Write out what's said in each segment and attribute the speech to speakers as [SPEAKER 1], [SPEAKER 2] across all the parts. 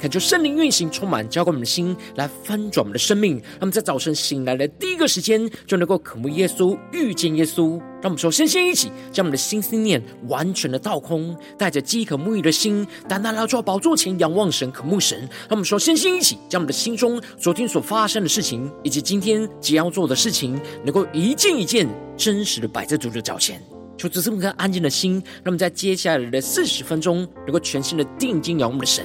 [SPEAKER 1] 恳求圣灵运行，充满浇灌我们的心，来翻转我们的生命。让我们在早晨醒来的第一个时间，就能够渴慕耶稣，遇见耶稣。让我们首先先一起将我们的心思念完全的倒空，带着饥渴沐浴的心，单单来到宝座前仰望神，渴慕神。让我们首先先一起将我们的心中昨天所发生的事情，以及今天即将要做的事情，能够一件一件真实的摆在主的脚前。求主赐我们个安静的心，让我们在接下来的四十分钟，能够全心的定睛仰望的神。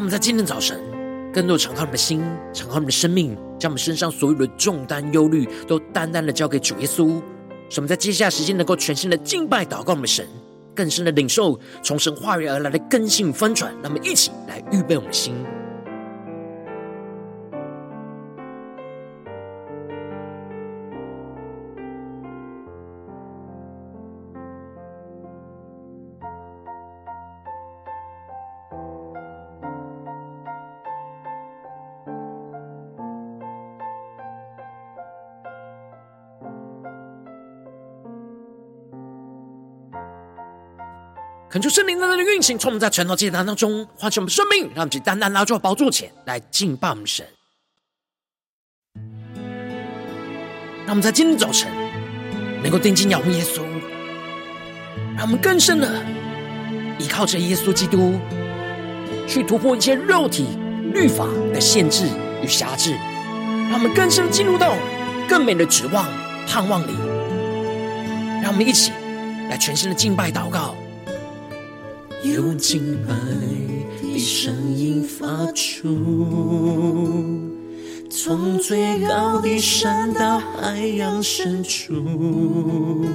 [SPEAKER 1] 让我们在今天早晨，更多敞开我们的心，敞开我们的生命，将我们身上所有的重担、忧虑，都单单的交给主耶稣。使我们在接下来时间，能够全新的敬拜、祷告我们的神，更深的领受从神话语而来的更新翻转。那么一起来预备我们的心。恳求圣灵在那的运行，从我们在传道祭坛当中唤醒我们生命，让我们单单拿住宝座前来敬拜我们神。让我们在今天早晨能够定睛仰望耶稣，让我们更深的依靠着耶稣基督，去突破一切肉体律法的限制与辖制，让我们更深进入到更美的指望盼望里。让我们一起来全新的敬拜祷告。
[SPEAKER 2] 用敬拜的声音发出，从最高的山到海洋深处，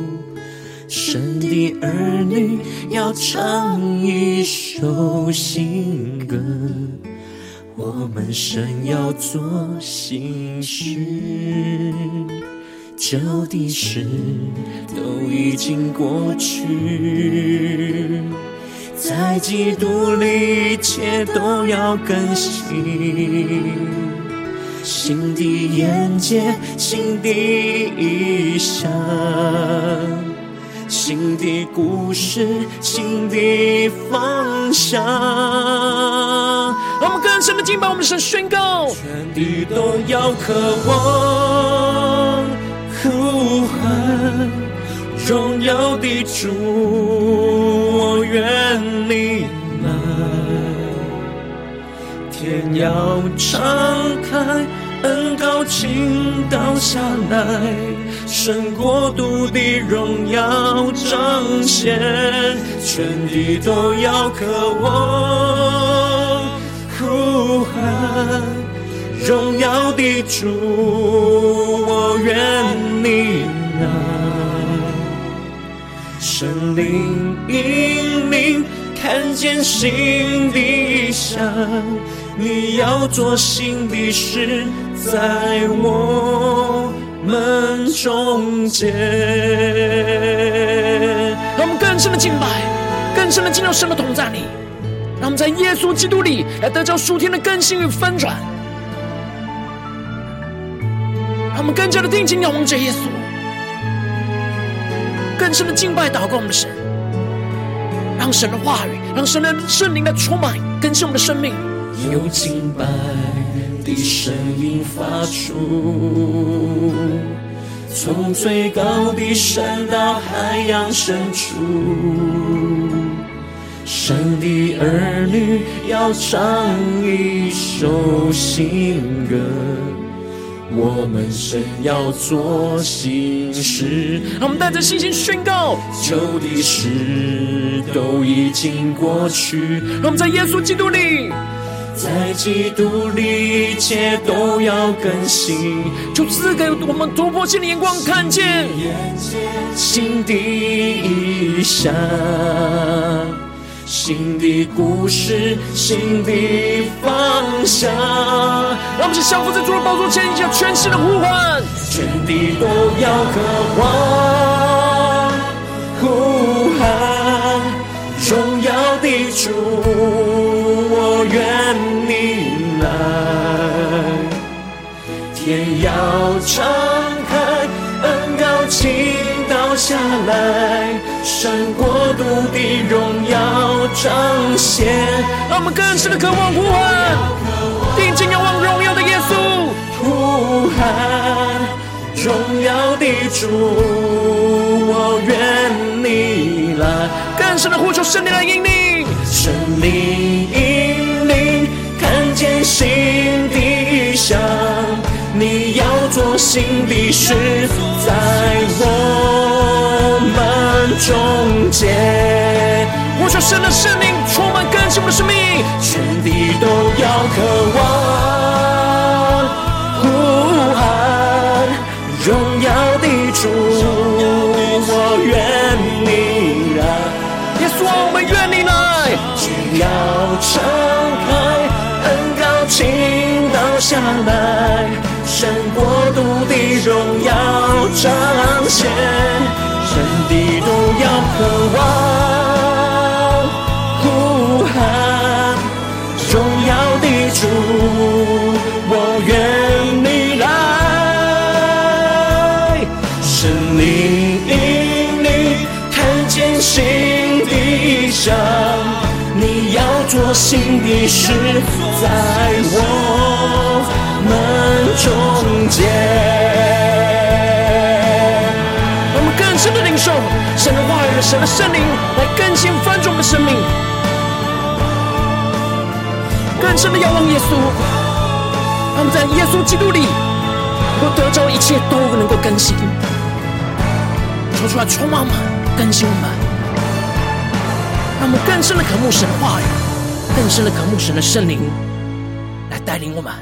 [SPEAKER 2] 神的儿女要唱一首新歌，我们神要做新事，旧的事都已经过去。在基督里，一切都要更新。新的眼界，新的意象，新的故事，新的方向。
[SPEAKER 1] 让我们更深的敬拜，我们神宣告：
[SPEAKER 2] 全地都要渴望呼喊荣耀的主。愿你来，天要敞开，恩膏倾倒下来，神国度的荣耀彰显，全地都要渴望呼喊荣耀的主，我愿你来。圣灵引领，看见新的异象，你要做新的事，在我们中间。
[SPEAKER 1] 让我们更深的敬拜，更深的进入神的同在里，让我们在耶稣基督里来得着属天的更新与翻转。让我们更加的定睛仰望着耶稣。更深的敬拜祷告我们的神，让神的话语，让神的圣灵来充满更新我们的生命。
[SPEAKER 2] 有敬拜的声音发出，从最高的山到海洋深处，神的儿女要唱一首新歌。我们神要做新事，
[SPEAKER 1] 让我们带着信心宣告：
[SPEAKER 2] 旧的事都已经过去。
[SPEAKER 1] 让我们在耶稣基督里，
[SPEAKER 2] 在基督里一切都要更新。
[SPEAKER 1] 就赐给我们突破性的眼光，看见
[SPEAKER 2] 新的异象。新的故事，新的方向。
[SPEAKER 1] 让我们一起降服在主的宝座前，一起全新的呼唤，
[SPEAKER 2] 全地都要渴望呼喊，荣耀的主，我愿你来，天要敞开，恩高倾下来。神国度的荣耀彰显，
[SPEAKER 1] 让我们更深的渴望呼喊，定睛仰望荣耀的耶稣，
[SPEAKER 2] 呼喊荣耀的主，我愿你来，
[SPEAKER 1] 更深的呼求圣灵来引领，
[SPEAKER 2] 圣灵引领，看见新的异象，你要做新的事，在我终结，
[SPEAKER 1] 我求神的圣灵充满更新我的生命，
[SPEAKER 2] 全地都要渴望呼喊荣耀的主，我愿你来，
[SPEAKER 1] 耶稣，我们愿你来，
[SPEAKER 2] 只要敞开，恩膏倾倒下来，神国度的荣耀彰显。全地都要渴望呼喊荣耀的主，我愿你来，神灵引领，看见新的异象，你要做新的事，在我们中间。
[SPEAKER 1] 神的圣灵来更新翻转我们的生命，更深的仰望耶稣，他们在耶稣基督里，能够得着一切都能够更新，说出来充满我们，更新我们，让我们更深的渴慕神的话语，更深的渴慕神的圣灵来带领我们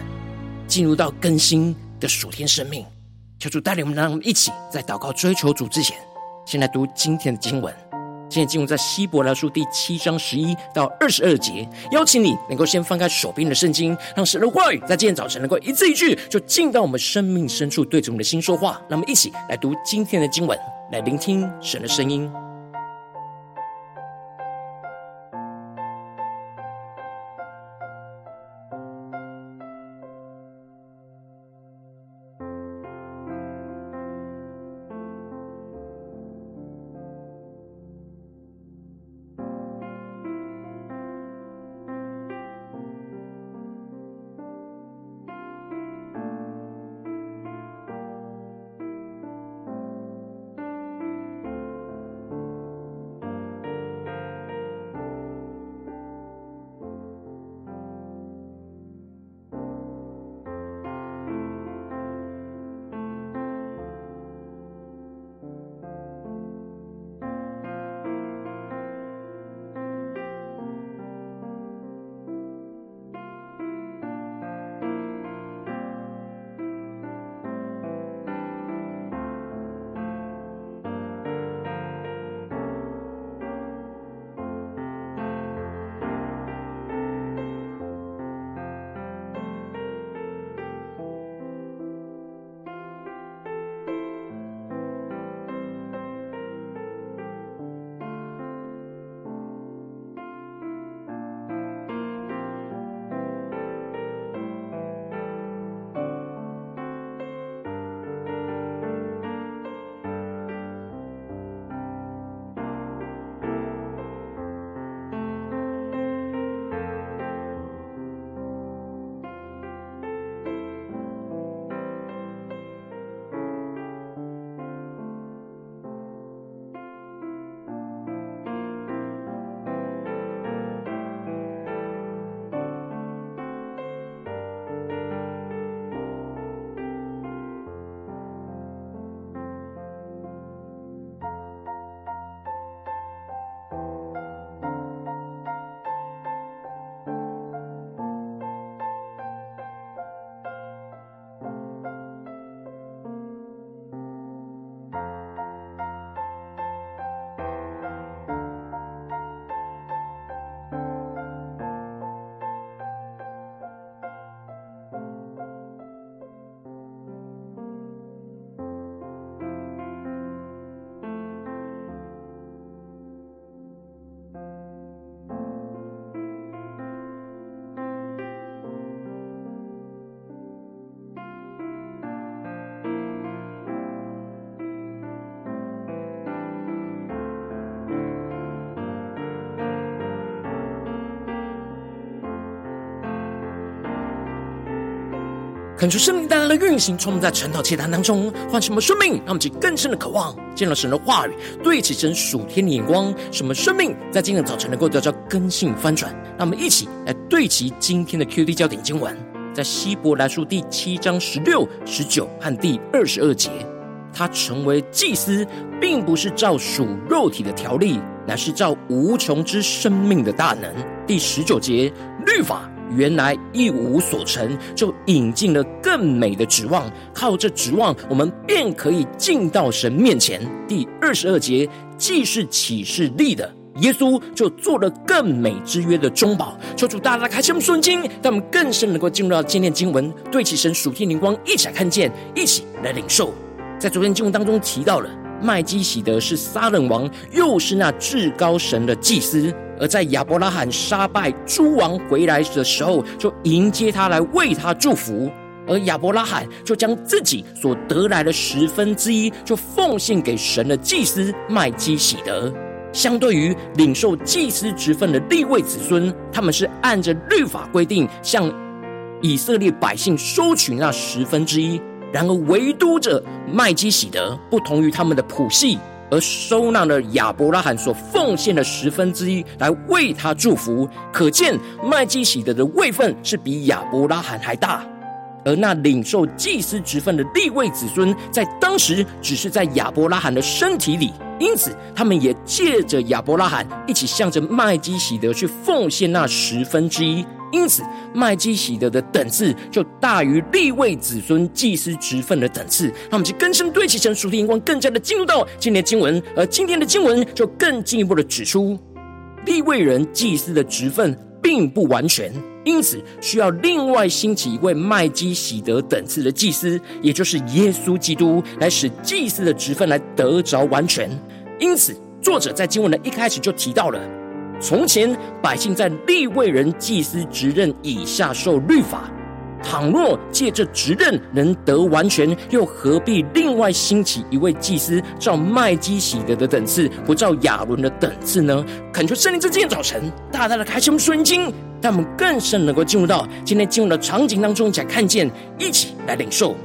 [SPEAKER 1] 进入到更新的属天生命。求主带领我们，让我们一起在祷告追求主之前。先来读今天的经文，现在进入在希伯来书第七章十一到二十二节。邀请你能够先翻开手边的圣经，让神的话语在今天早晨能够一字一句，就进到我们生命深处，对着我们的心说话。让我们一起来读今天的经文，来聆听神的声音。恳求圣灵带来的运行，充满在晨祷祈坛当中，唤醒我们生命，让我们去更深的渴望见到神的话语，对齐神属天的眼光，使我们生命在今天早晨能够得到更新翻转。让我们一起来对齐今天的 QD 焦点经文，在希伯来书第七章十六、十九和第二十二节，他成为祭司，并不是照属肉体的条例，乃是照无穷之生命的大能。第十九节，律法。原来一无所成，就引进了更美的指望。靠着指望，我们便可以进到神面前。第二十二节，既是启示立的，耶稣就做了更美之约的中保。求主大大开心我们顺经，让我们更深能够进入到今天经文，对其神属天灵光，一起看见，一起来领受。在昨天经文当中提到了，麦基洗德是撒冷王，又是那至高神的祭司。而在亚伯拉罕杀败诸王回来的时候，就迎接他来为他祝福，而亚伯拉罕就将自己所得来的十分之一，就奉献给神的祭司麦基洗德。相对于领受祭司职分的立位子孙，他们是按着律法规定向以色列百姓收取那十分之一。然而，唯独着麦基洗德不同于他们的谱系。而收纳了亚伯拉罕所奉献的十分之一来为他祝福，可见麦基洗德的位分是比亚伯拉罕还大。而那领受祭司职分的利未子孙，在当时只是在亚伯拉罕的身体里，因此他们也借着亚伯拉罕一起向着麦基洗德去奉献那十分之一。因此，麦基洗德的等次就大于立位子孙祭司职分的等次。让我们去更深对齐神属的眼光，更加的进入到今天的经文。而今天的经文就更进一步的指出，立位人祭司的职分并不完全，因此需要另外兴起一位麦基洗德等次的祭司，也就是耶稣基督，来使祭司的职分来得着完全。因此，作者在经文的一开始就提到了。从前百姓在立位人祭司职任以下受律法，倘若借着职任能得完全，又何必另外兴起一位祭司，照麦基洗德的等次，不照亚伦的等次呢？恳求圣灵在今天早晨大大的开启我们顺经，让我们更深能够进入到今天进入的场景当中，才看见，一起来领受。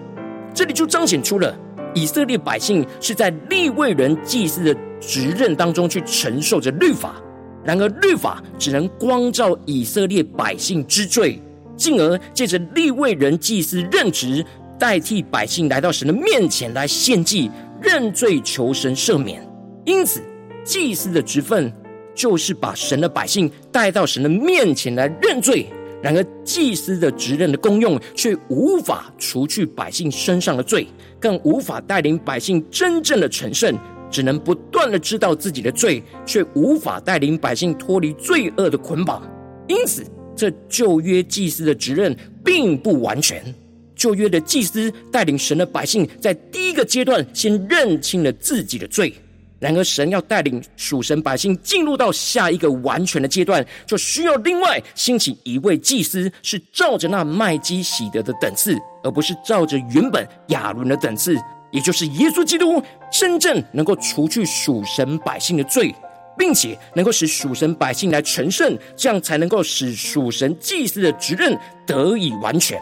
[SPEAKER 1] 这里就彰显出了以色列百姓是在立位人祭司的职任当中去承受着律法。然而，律法只能光照以色列百姓之罪，进而借着利未人祭司任职，代替百姓来到神的面前来献祭、认罪、求神赦免。因此，祭司的职分就是把神的百姓带到神的面前来认罪。然而，祭司的职任的功用却无法除去百姓身上的罪，更无法带领百姓真正的成圣。只能不断的知道自己的罪，却无法带领百姓脱离罪恶的捆绑。因此，这旧约祭司的职任并不完全。旧约的祭司带领神的百姓，在第一个阶段先认清了自己的罪。然而，神要带领属神百姓进入到下一个完全的阶段，就需要另外兴起一位祭司，是照着那麦基洗德的等次，而不是照着原本亚伦的等次。也就是耶稣基督真正能够除去属神百姓的罪，并且能够使属神百姓来成圣，这样才能够使属神祭司的职任得以完全。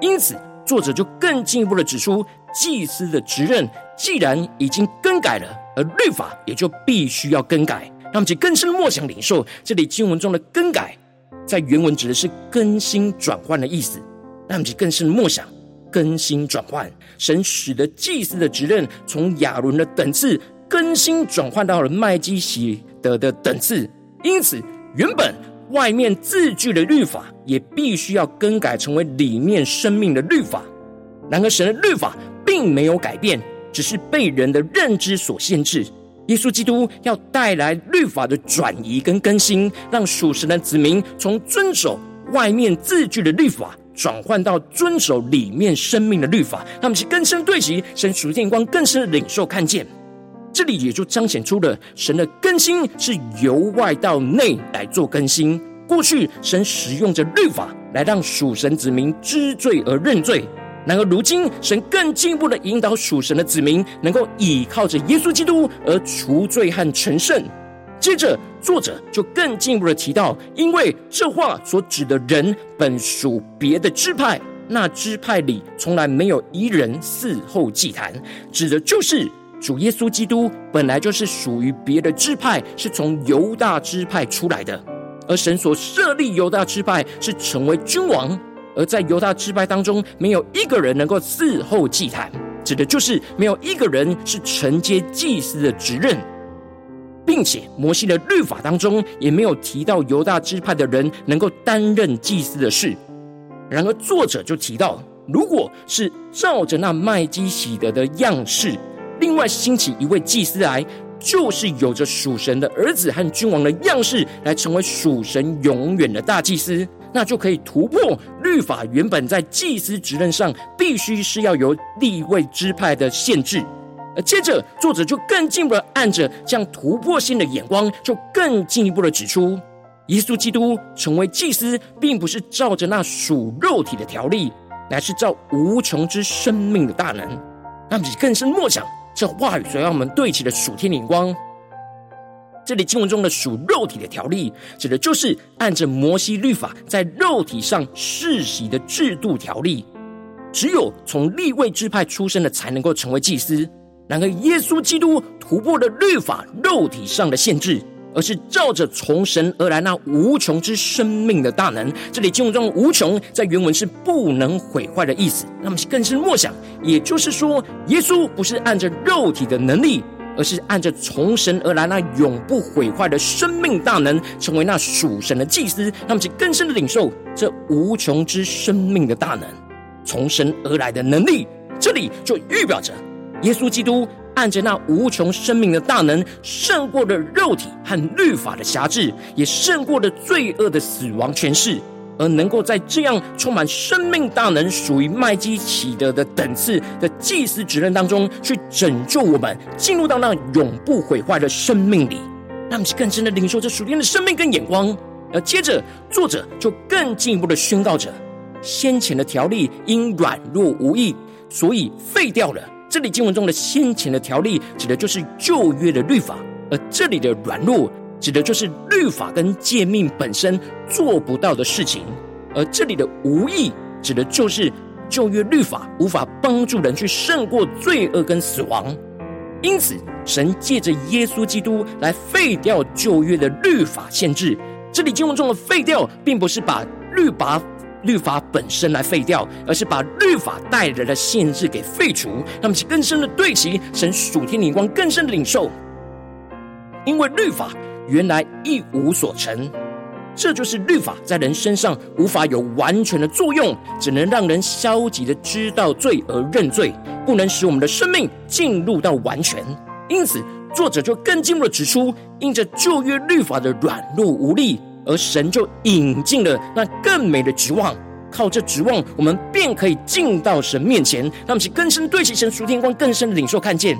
[SPEAKER 1] 因此，作者就更进一步的指出，祭司的职任既然已经更改了，而律法也就必须要更改。让我们去更深的默想领受这里经文中的更改，在原文指的是更新转换的意思。让我们去更深的默想。更新转换，神使得祭司的职任从亚伦的等次更新转换到了麦基洗德的等次，因此原本外面字句的律法也必须要更改成为里面生命的律法。然而神的律法并没有改变，只是被人的认知所限制。耶稣基督要带来律法的转移跟更新，让属神的子民从遵守外面字句的律法。转换到遵守里面生命的律法，他们是更深对齐神属天光，更深领受看见。这里也就彰显出了神的更新是由外到内来做更新。过去神使用着律法来让属神子民知罪而认罪，然而如今神更进一步的引导属神的子民，能够倚靠着耶稣基督而除罪和成圣。接着，作者就更进一步的提到，因为这话所指的人本属别的支派，那支派里从来没有一人伺候祭坛，指的就是主耶稣基督本来就是属于别的支派，是从犹大支派出来的。而神所设立犹大支派是成为君王，而在犹大支派当中，没有一个人能够伺候祭坛，指的就是没有一个人是承接祭司的职任，并且摩西的律法当中也没有提到犹大支派的人能够担任祭司的事。然而作者就提到，如果是照着那麦基洗德的样式，另外兴起一位祭司来。就是有着属神的儿子和君王的样式，来成为属神永远的大祭司，那就可以突破律法原本在祭司职任上必须是要由立位支派的限制。而接着作者就更进一步的按着这样突破性的眼光，就更进一步的指出，耶稣基督成为祭司，并不是照着那属肉体的条例，乃是照无穷之生命的大能，让你更深默想。这话语所让我们对齐的属天灵光，这里经文中的属肉体的条例，指的就是按着摩西律法在肉体上世袭的制度条例。只有从立位支派出身的，才能够成为祭司。然而，耶稣基督突破了律法肉体上的限制。而是照着从神而来那无穷之生命的大能，这里经文中无穷在原文是不能毁坏的意思。那么是更是默想，也就是说，耶稣不是按着肉体的能力，而是按着从神而来那永不毁坏的生命大能，成为那属神的祭司。那么就更深的领受这无穷之生命的大能，从神而来的能力。这里就预表着耶稣基督。按着那无穷生命的大能，胜过了肉体和律法的辖制，也胜过了罪恶的死亡权势，而能够在这样充满生命大能、属于麦基洗德的等次的祭司职任当中，去拯救我们，进入到那永不毁坏的生命里，让我们更深的领受这属天的生命跟眼光。而接着，作者就更进一步的宣告着：先前的条例因软弱无益，所以废掉了。这里经文中的先前的条例，指的就是旧约的律法；而这里的软弱，指的就是律法跟诫命本身做不到的事情；而这里的无益，指的就是旧约律法无法帮助人去胜过罪恶跟死亡。因此，神借着耶稣基督来废掉旧约的律法限制。这里经文中的废掉，并不是把律法。律法本身来废掉，而是把律法带来的限制给废除，那么其更深的对齐神属天灵光，更深的领受。因为律法原来一无所成，这就是律法在人身上无法有完全的作用，只能让人消极的知道罪而认罪，不能使我们的生命进入到完全。因此，作者就更进一步的指出，因着旧约律法的软弱无力。而神就引进了那更美的指望，靠这指望，我们便可以进到神面前。让我们更深对齐神属天光，更深的领受看见。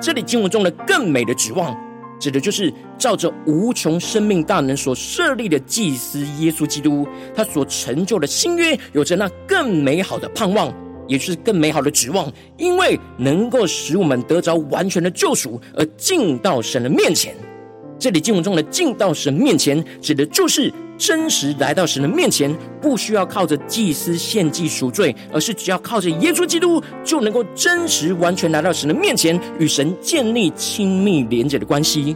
[SPEAKER 1] 这里经文中的更美的指望，指的就是照着无穷生命大能所设立的祭司耶稣基督，他所成就的新约，有着那更美好的盼望，也就是更美好的指望，因为能够使我们得着完全的救赎，而进到神的面前。这里经文中的进到神面前，指的就是真实来到神的面前，不需要靠着祭司献祭赎罪，而是只要靠着耶稣基督，就能够真实完全来到神的面前，与神建立亲密连结的关系。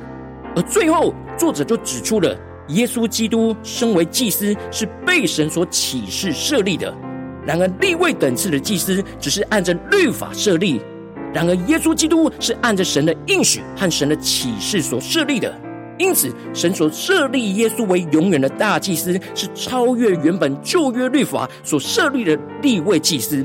[SPEAKER 1] 而最后，作者就指出了耶稣基督身为祭司是被神所启示设立的，然而立位等次的祭司只是按着律法设立，然而耶稣基督是按着神的应许和神的启示所设立的。因此，神所设立耶稣为永远的大祭司，是超越原本旧约律法所设立的立位祭司。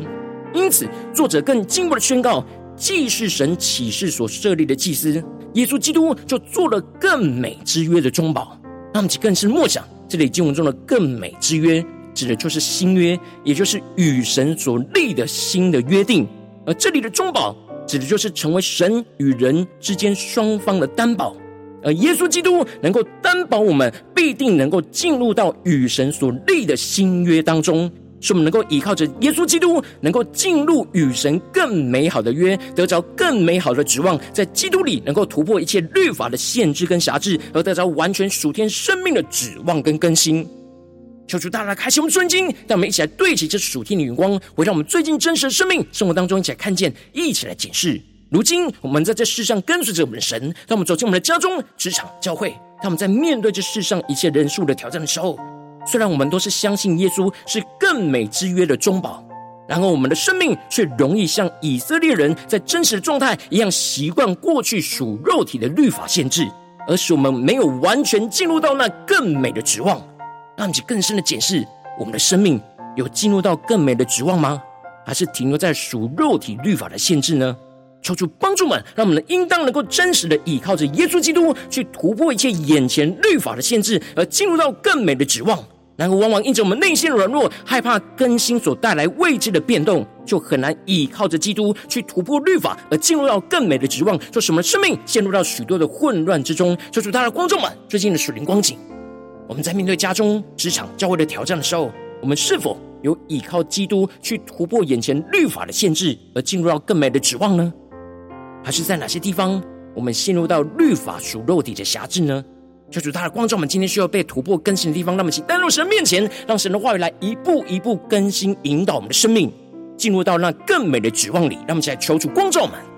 [SPEAKER 1] 因此，作者更进一步的宣告，既是神启示所设立的祭司，耶稣基督就做了更美之约的中保。那么，更是默想这里经文中的更美之约，指的就是新约，也就是与神所立的新的约定。而这里的中保，指的就是成为神与人之间双方的担保。而耶稣基督能够担保我们必定能够进入到与神所立的新约当中，使我们能够依靠着耶稣基督，能够进入与神更美好的约，得着更美好的指望，在基督里能够突破一切律法的限制跟辖制，而得着完全属天生命的指望跟更新。求主大家开启我们圣经，让我们一起来对齐这属天的眼光，回到我们最近真实的生命生活当中，一起来看见，一起来检视。如今我们在这世上跟随着我们的神，当我们走进我们的家中、职场、教会，当我们在面对这世上一切人数的挑战的时候，虽然我们都是相信耶稣是更美之约的中保，然而我们的生命却容易像以色列人在真实的状态一样，习惯过去属肉体的律法限制，而使我们没有完全进入到那更美的指望。让你更深的检视，我们的生命有进入到更美的指望吗？还是停留在属肉体律法的限制呢？求主帮助们，让我们应当能够真实的依靠着耶稣基督，去突破一切眼前律法的限制，而进入到更美的指望。然而，往往因着我们内心的软弱，害怕更新所带来未知的变动，就很难依靠着基督去突破律法，而进入到更美的指望，就使我们的生命陷入到许多的混乱之中。求主，他的观众们，最近的属灵光景，我们在面对家中、职场、教会的挑战的时候，我们是否有依靠基督去突破眼前律法的限制，而进入到更美的指望呢？还是在哪些地方，我们陷入到律法属肉体的辖制呢？求主他的光照，我们今天需要被突破更新的地方，那么请带入神面前，让神的话语来一步一步更新引导我们的生命，进入到那更美的指望里。让我们一起来求主光照我们。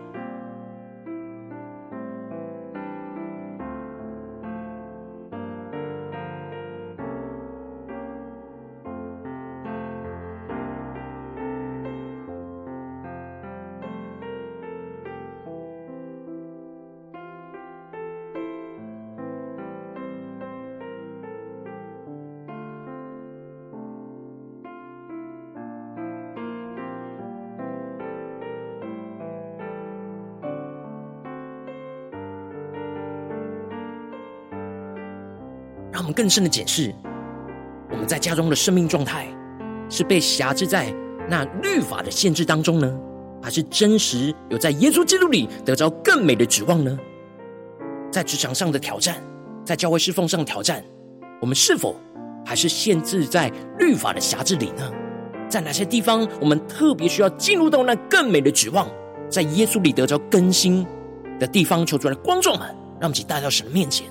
[SPEAKER 1] 让我们更深的检视，我们在家中的生命状态，是被辖制在那律法的限制当中呢，还是真实有在耶稣基督里得着更美的指望呢？在职场上的挑战，在教会侍奉上的挑战，我们是否还是限制在律法的辖制里呢？在哪些地方，我们特别需要进入到那更美的指望，在耶稣里得着更新的地方，求主来光照们，让我们一起带到神的面前。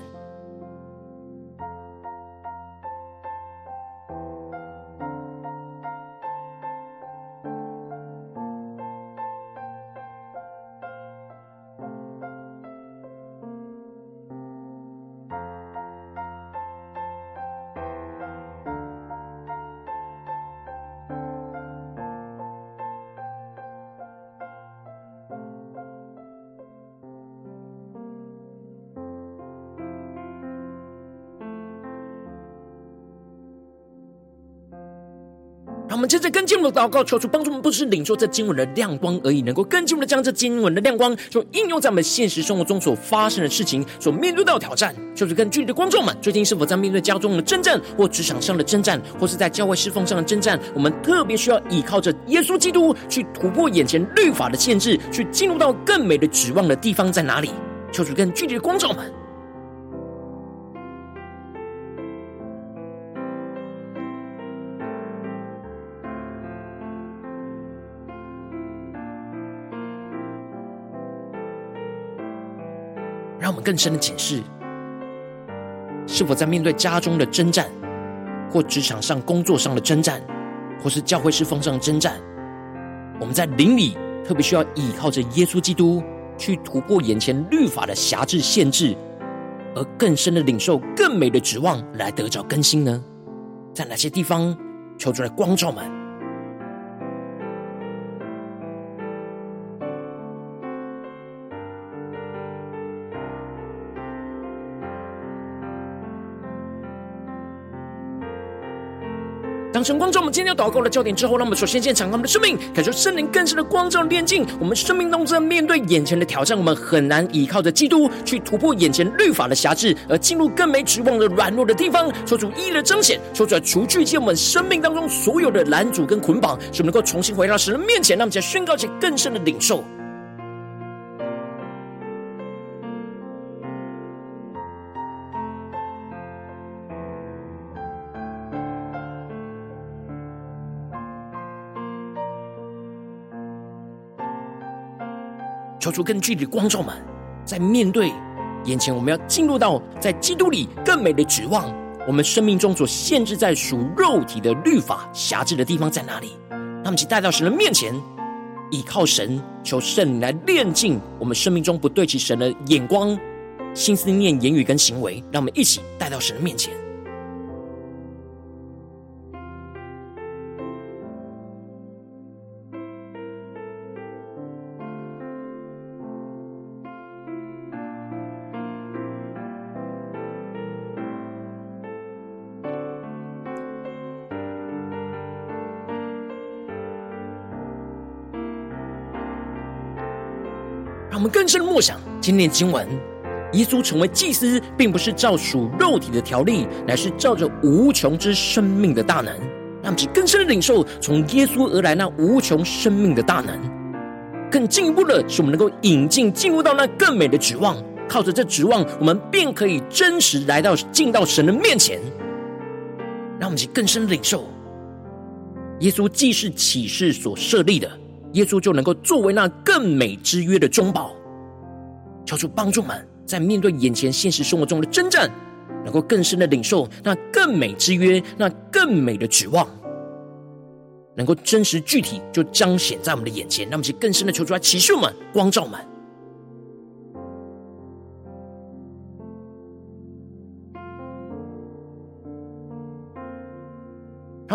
[SPEAKER 1] 我们接着跟进我们的祷告，求主帮助我们，不是领受这经文的亮光而已，能够更进一步的将这经文的亮光，就应用在我们现实生活中所发生的事情，所面对到挑战。求主跟具体的观众们，最近是否在面对家中的征战，或职场上的征战，或是在教会侍奉上的征战？我们特别需要依靠着耶稣基督，去突破眼前律法的限制，去进入到更美的指望的地方在哪里？求主跟具体的观众们。更深的警示，是否在面对家中的征战，或职场上工作上的征战，或是教会侍奉上的征战，我们在灵里特别需要依靠着耶稣基督，去突破眼前律法的辖制限制，而更深的领受更美的指望，来得着更新呢？在哪些地方求主来光照们？当成光照我们今天祷告的焦点之后，让我们首先先敞开我们的生命，感受圣灵更深的光照的炼净。我们生命当中面对眼前的挑战，我们很难依靠着基督去突破眼前律法的辖制，而进入更没指望的软弱的地方。求主一一的彰显，求主来除去一切我们生命当中所有的拦阻跟捆绑，使我们能够重新回到神的面前。让我们再宣告一些更深的领受。求出更具体的光照们，在面对眼前我们要进入到在基督里更美的指望，我们生命中所限制在属肉体的律法辖制的地方在哪里？那么，请带到神的面前，依靠神，求圣灵来炼净我们生命中不对齐神的眼光、心思念、言语跟行为。让我们一起带到神的面前。们更深的默想今天的经文，耶稣成为祭司，并不是照属肉体的条例，乃是照着无穷之生命的大能。让我们去更深的领受从耶稣而来那无穷生命的大能。更进一步的是，我们能够引进进入到那更美的指望，靠着这指望，我们便可以真实来到进到神的面前。让我们去更深的领受，耶稣既是启示所设立的。耶稣就能够作为那更美之约的中保，求主帮助们在面对眼前现实生活中的征战，能够更深的领受那更美之约，那更美的指望，能够真实具体就彰显在我们的眼前，让我们去更深的求主来启示们、光照们。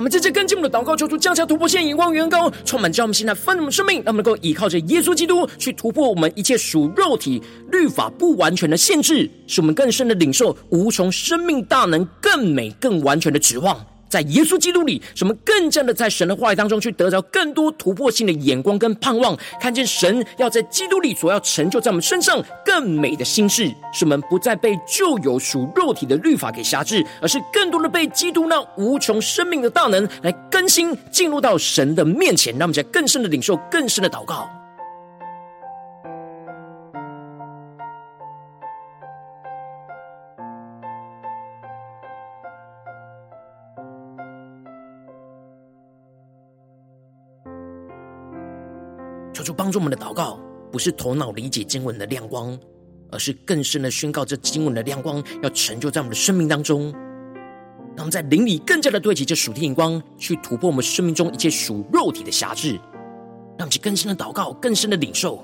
[SPEAKER 1] 我们这次跟进我们的祷告，求主降下突破线，引光远高，充满将我们现在丰我们生命，让我们能够依靠着耶稣基督去突破我们一切属肉体律法不完全的限制，使我们更深的领受无穷生命大能、更美更完全的指望。在耶稣基督里，使我们更加的在神的话语当中去得着更多突破性的眼光跟盼望，看见神要在基督里所要成就在我们身上更美的心事，使我们不再被旧有属肉体的律法给辖制，而是更多的被基督那无穷生命的大能来更新，进入到神的面前，让我们在更深的领受、更深的祷告。求主帮助我们的祷告，不是头脑理解经文的亮光，而是更深的宣告这经文的亮光要成就在我们的生命当中。让我们在灵里更加的对齐这属天眼光，去突破我们生命中一切属肉体的辖制，让其更深的祷告，更深的领受。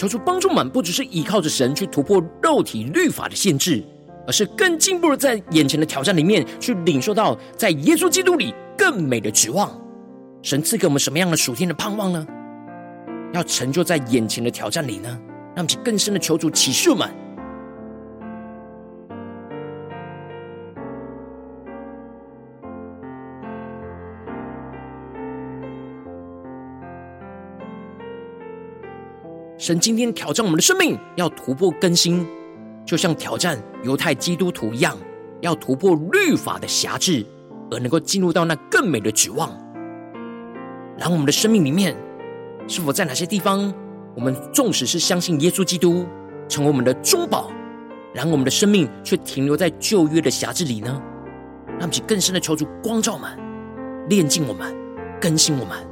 [SPEAKER 1] 求主帮助们，不只是依靠着神去突破肉体律法的限制，而是更进步的在眼前的挑战里面去领受到，在耶稣基督里更美的指望。神赐给我们什么样的属天的盼望呢？要成就在眼前的挑战里呢？让其更深的求主启示我们。神今天挑战我们的生命，要突破更新，就像挑战犹太基督徒一样，要突破律法的辖制，而能够进入到那更美的指望。然后我们的生命里面，是否在哪些地方，我们纵使是相信耶稣基督成为我们的中保，然后我们的生命却停留在旧约的辖制里呢？让我们更深的求主光照我们，炼净我们，更新我们。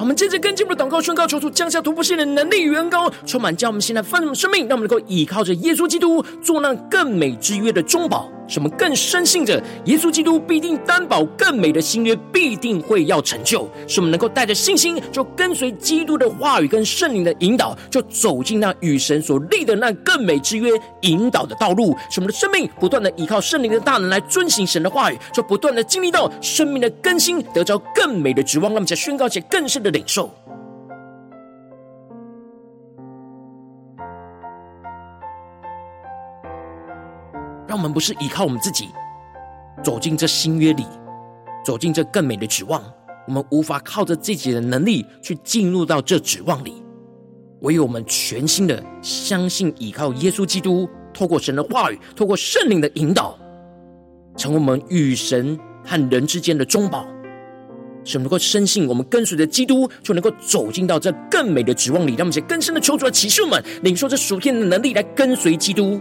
[SPEAKER 1] 我们接着跟进我们的祷告宣告，求主降下突破性的能力与恩膏，充满将我们现在丰盛的生命，让我们能够依靠着耶稣基督做那更美之约的中保，使我们更深信着耶稣基督必定担保更美的新约必定会要成就，使我们能够带着信心，就跟随基督的话语跟圣灵的引导，就走进那与神所立的那更美之约引导的道路，使我们的生命不断的依靠圣灵的大能来遵行神的话语，就不断的经历到生命的更新，得着更美的指望，让我们在宣告且更深的。领受，让我们不是依靠我们自己走进这新约里，走进这更美的指望。我们无法靠着自己的能力去进入到这指望里，唯有我们全心的相信，依靠耶稣基督，透过神的话语，透过圣灵的引导，成为我们与神和人之间的中保。使我们能够深信，我们跟随着基督，就能够走进到这更美的指望里。让我们在更深的求主来启示我们，领受这属天的能力，来跟随基督。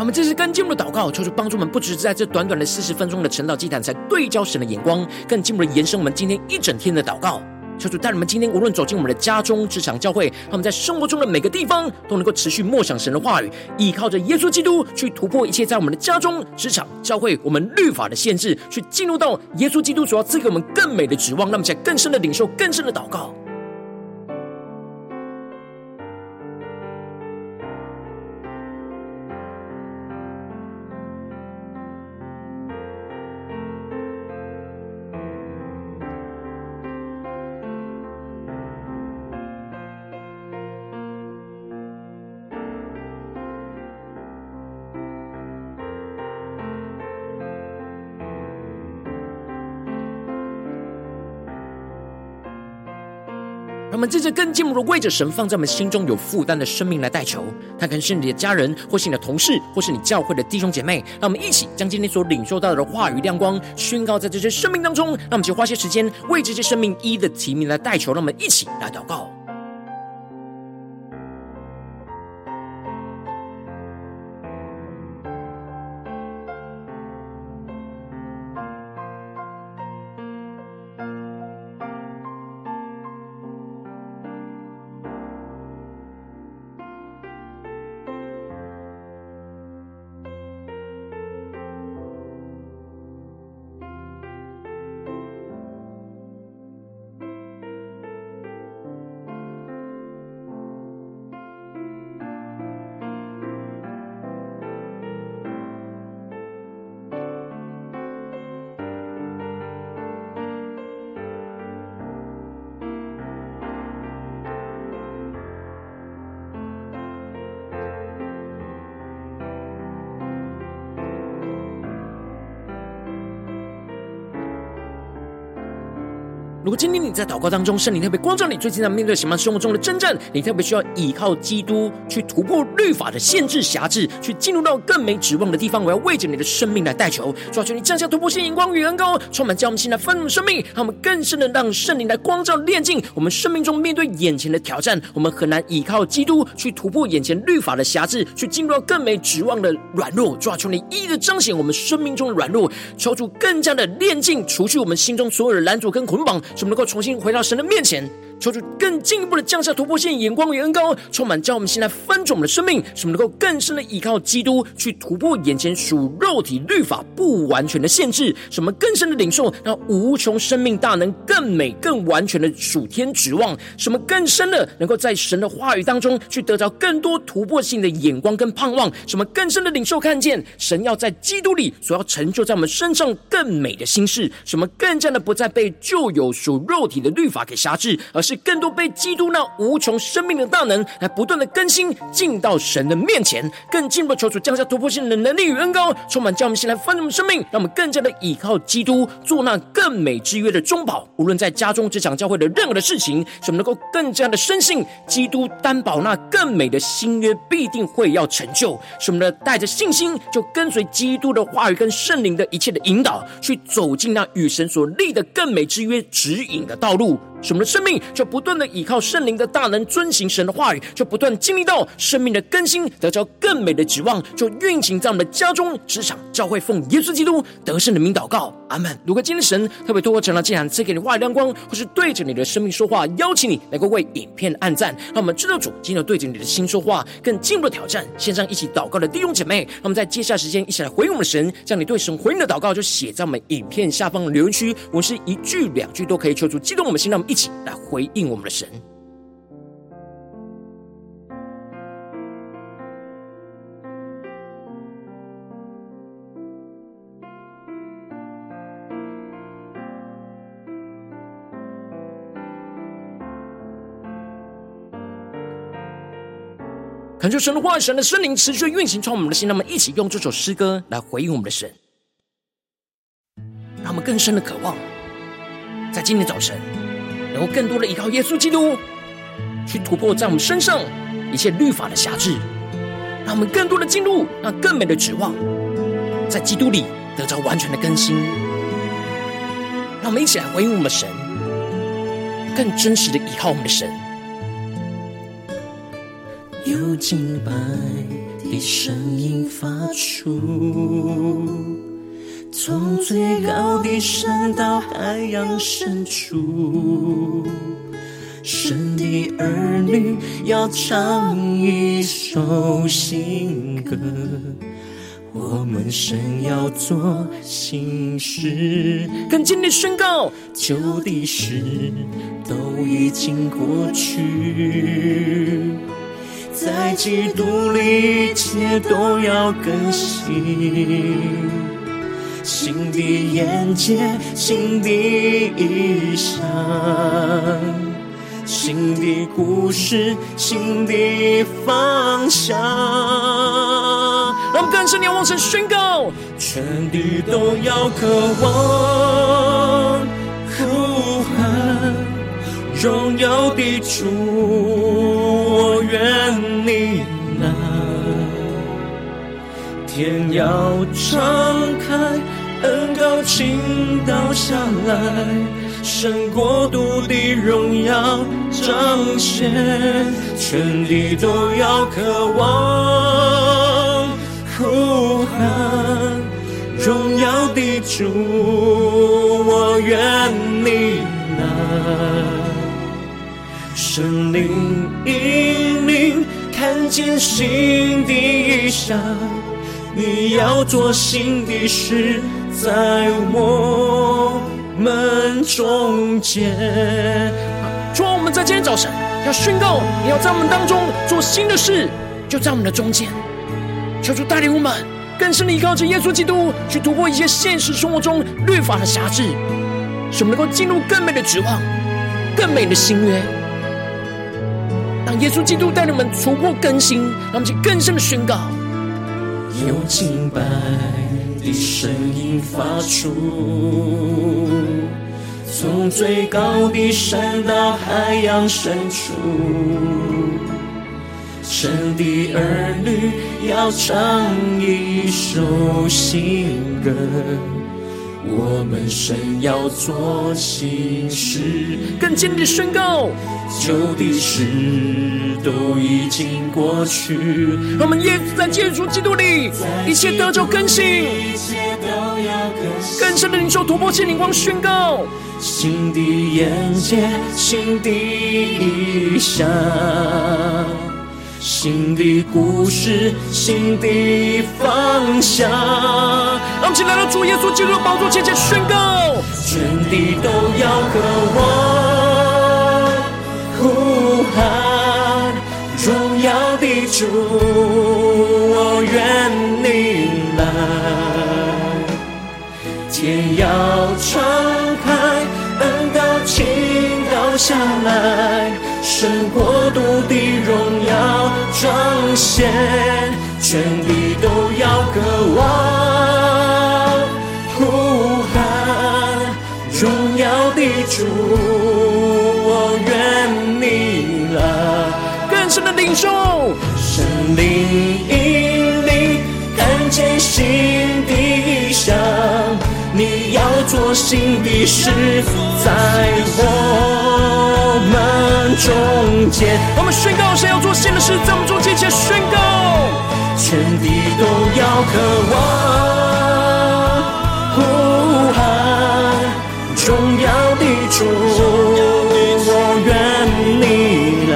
[SPEAKER 1] 让我们这次更进一步的祷告，求主帮助我们，不只是在这短短的四十分钟的晨祷祭坛，才对焦神的眼光，更进一步的延伸我们今天一整天的祷告。求主带领我们今天无论走进我们的家中、职场、教会，他们在生活中的每个地方都能够持续默想神的话语，依靠着耶稣基督去突破一切在我们的家中、职场、教会我们律法的限制，去进入到耶稣基督所要赐给我们更美的指望，让我们在更深的领受、更深的祷告。我们这次更进一步的为着神放在我们心中有负担的生命来代求，他可能是你的家人，或是你的同事，或是你教会的弟兄姐妹。让我们一起将今天所领受到的话语亮光宣告在这些生命当中。让我们就花些时间为这些生命一一的提名来代求。让我们一起来祷告。如果今天你在祷告当中，圣灵特别光照你，最近在面对什么生活中的真正，你特别需要依靠基督去突破律法的限制辖制，去进入到更没指望的地方。我要为着你的生命来代求，主啊，求你降下突破性眼光与恩膏，充满将我们心来丰盛生命，让我们更深的让圣灵来光照炼净我们生命中面对眼前的挑战。我们很难依靠基督去突破眼前律法的辖制，去进入到更没指望的软弱。主啊，求你一一的彰显我们生命中的软弱，求主更加的炼净，除去我们心中所有的拦阻跟捆绑。使我们能够重新回到神的面前。求主更进一步的降下突破性眼光与恩膏，充满叫我们现在翻转我们的生命，使我们能够更深的依靠基督去突破眼前属肉体律法不完全的限制，使我们更深的领受那无穷生命大能更美更完全的属天指望，使我们更深的能够在神的话语当中去得到更多突破性的眼光跟盼望，使我们更深的领受看见神要在基督里所要成就在我们身上更美的心事，使我们更加的不再被旧有属肉体的律法给辖制，而是。更多被基督那无穷生命的大能来不断的更新，进到神的面前，更进一步求主降下突破性的能力与恩膏，充满叫我们先来翻转我们生命，让我们更加的倚靠基督，做那更美之约的中保。无论在家中、职场、教会的任何的事情，使我们能够更加的深信基督担保那更美的新约必定会要成就。使我们的带着信心，就跟随基督的话语跟圣灵的一切的引导，去走进那与神所立的更美之约指引的道路。使我们的生命就不断的依靠圣灵的大能，遵行神的话语，就不断经历到生命的更新，得着更美的指望，就运行在我们的家中、职场、教会，奉耶稣基督得胜的名祷告，阿门。如果今天神特别透过这样的经文赐给你话语亮光，或是对着你的生命说话，邀请你能够为影片按赞，让我们知道主今天对着你的心说话，更进一步的挑战。线上一起祷告的弟兄姐妹，让我们在接下来时间一起来回应我们的神，将你对神回应的祷告就写在我们影片下方的留言区，我是一句两句都可以求主激动我们心，让我们一起来回应我们的神。恳求神的话语、神的圣灵持续运行在我们的心，让我们一起用这首诗歌来回应我们的神，让我们更深的渴望，在今天早晨。能够更多的依靠耶稣基督，去突破在我们身上一切律法的辖制，让我们更多的进入那更美的指望，在基督里得着完全的更新。让我们一起来回应我们的神，更真实的依靠我们的神。
[SPEAKER 2] 有敬拜的声音发出，从最高的山到海洋深处，神的儿女要唱一首新歌。我们神要做新事，
[SPEAKER 1] 更坚定宣告：
[SPEAKER 2] 旧的事都已经过去，在基督里一切都要更新。新的眼界，新的意象，新的故事，新的方向。
[SPEAKER 1] 让我们更深仰望神宣告，
[SPEAKER 2] 全地都要渴望呼喊荣耀的主，我愿你来，天要敞开，恩膏倾倒下来，胜过独的荣耀彰显，全地都要渴望。呼喊荣耀的主，我愿你来，神灵引领，看见新的异象，你要做新的事，在我们中间。
[SPEAKER 1] 主，我们在今天早晨要宣告，你要在我们当中做新的事，就在我们的中间。求主带领我们更深的依靠着耶稣基督，去突破一些现实生活中律法的辖制，使我们能够进入更美的指望、更美的新约。让耶稣基督带领我们突破更新，让我们去更深的宣告。
[SPEAKER 2] 有清白的声音发出，从最高的山到海洋深处。神的儿女要唱一首新歌，我们神要做新事，
[SPEAKER 1] 更坚定的宣告，
[SPEAKER 2] 旧的事都已经过去。
[SPEAKER 1] 我们耶在耶稣基督里，一切得着更新，
[SPEAKER 2] 一切都要更新。
[SPEAKER 1] 更深的领受突破性灵光宣告，
[SPEAKER 2] 新的眼界，新的意象。新的故事，新的方向。让
[SPEAKER 1] 我们起来到主耶稣基督的宝座前前宣告，
[SPEAKER 2] 全地都要渴望呼喊荣耀的主，我愿你来，天要敞开，恩膏倾倒下来。神国度的荣耀彰显，全地都要渴望呼喊荣耀的主，我愿你了。
[SPEAKER 1] 更深的领受，
[SPEAKER 2] 圣灵引领，看见新的异象，你要做新的事，在我。中间，
[SPEAKER 1] 我们宣告，谁要做新的事，在我们中间前宣告，
[SPEAKER 2] 全地都要渴望呼喊荣耀的主，我愿你来，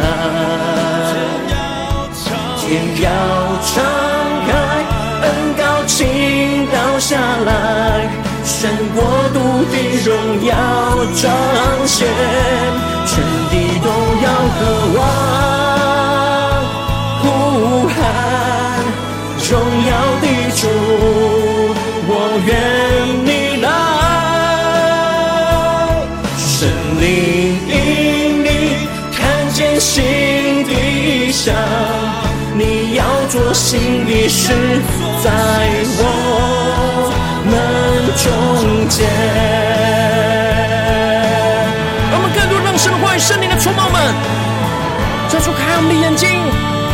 [SPEAKER 2] 天要敞开，恩膏倾倒下来，神国度的荣耀彰显。渴望呼喊荣耀的主，我愿你来，圣灵引领，看见新的想，你要做新的事，在我们中间。
[SPEAKER 1] 我们更多让神为圣灵的充满们，抓住开我们的眼睛，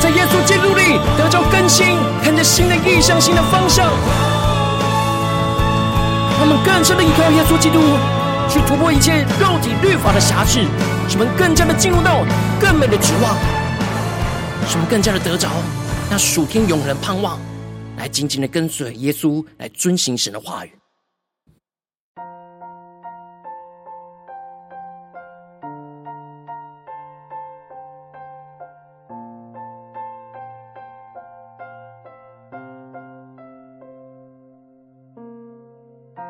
[SPEAKER 1] 在耶稣基督里得着更新，看见新的意向、新的方向。他们更深的依靠耶稣基督，去突破一切肉体律法的辖制，使我们更加的进入到更美的指望，使我们更加的得着那属天永恒盼望，来紧紧的跟随耶稣，来遵行神的话语。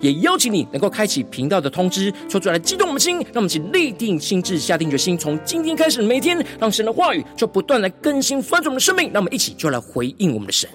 [SPEAKER 1] 也邀请你能够开启频道的通知，说出来激动我们心，让我们一起立定心智，下定决心，从今天开始每天，让神的话语就不断来更新翻转我们的生命，让我们一起就来回应我们的神。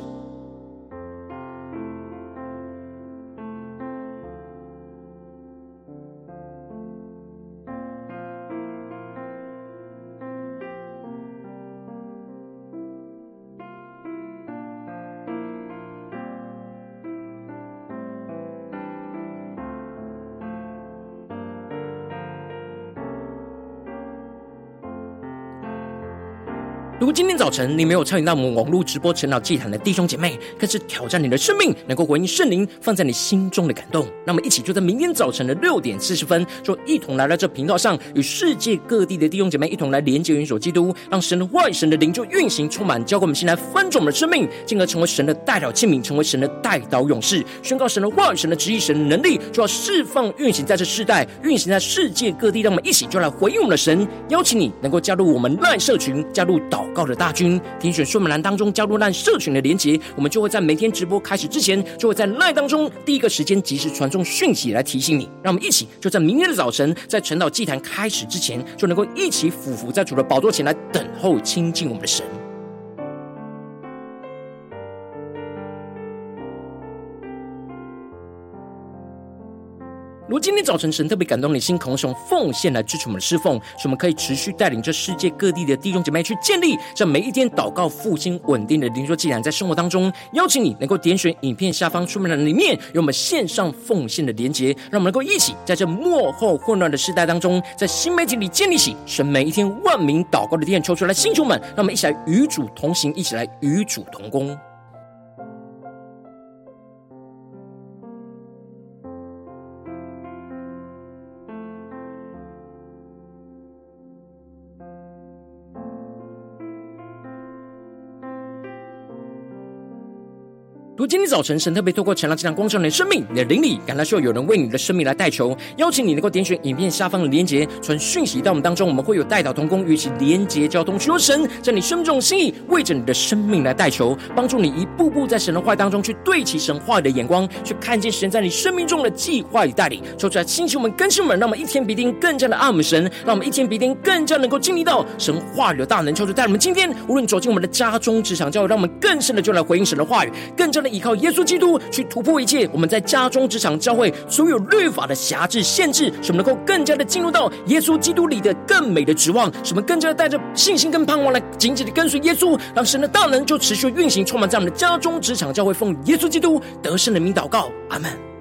[SPEAKER 1] 如果今天早晨你没有参与到我们网络直播晨祷祭坛的弟兄姐妹，更是挑战你的生命，能够回应圣灵放在你心中的感动。那么，一起就在明天早晨的六点四十分，就一同来到这频道上，与世界各地的弟兄姐妹一同来连接、元首基督，让神的话语、神的灵就运行充满，教会我们先来翻转我们的生命，进而成为神的代祷器皿，成为神的代祷勇士，宣告神的话语、神的旨意、神的能力，就要释放运行在这世代，运行在世界各地。让我们一起就来回应我们的神，邀请你能够加入我们赖社群，加入祷告的大军，点选说明栏当中加入那社群的连结，我们就会在每天直播开始之前，就会在 LINE 当中第一个时间及时传送讯息来提醒你。让我们一起就在明天的早晨，在晨祷祭坛开始之前，就能够一起俯伏在主的宝座前来等候亲近我们的神。如今天早晨神特别感动你心，渴望奉献来支持我们的侍奉，使我们可以持续带领这世界各地的弟兄姐妹去建立这每一天祷告复兴稳定的灵修祭坛，在生活当中，邀请你能够点选影片下方说明栏里面有我们线上奉献的连结，让我们能够一起在这幕后混乱的时代当中，在新媒体里建立起神每一天万名祷告的殿，抽出来，星球们，让我们一起来与主同行，一起来与主同工。今天早晨，神特别透过晨祷这堂光照你的生命，你的灵里，感到需要有人为你的生命来代求。邀请你能够点选影片下方的连结，传讯息到我们当中，我们会有代祷同工，与其连结交通，求神在你生命中的心意，为着你的生命来代求，帮助你一步步在神的话语当中去对齐神话语的眼光，去看见神在你生命中的计划与带领。说出来，星球们、更新们，让我们一天比一天更加的爱我们神，让我们一天比一天更加能够经历到神话语的大能。求主带我们今天无论走进我们的家中、职场、教会，让我们更深的就来回应神的话语，更加的。依靠耶稣基督去突破一切，我们在家中、职场、教会所有律法的辖制、限制，使我们能够更加的进入到耶稣基督里的更美的指望，使我们更加的带着信心跟盼望来紧紧的跟随耶稣，让神的大能就持续运行，充满在我们的家中、职场、教会，奉耶稣基督得胜的名祷告，阿门。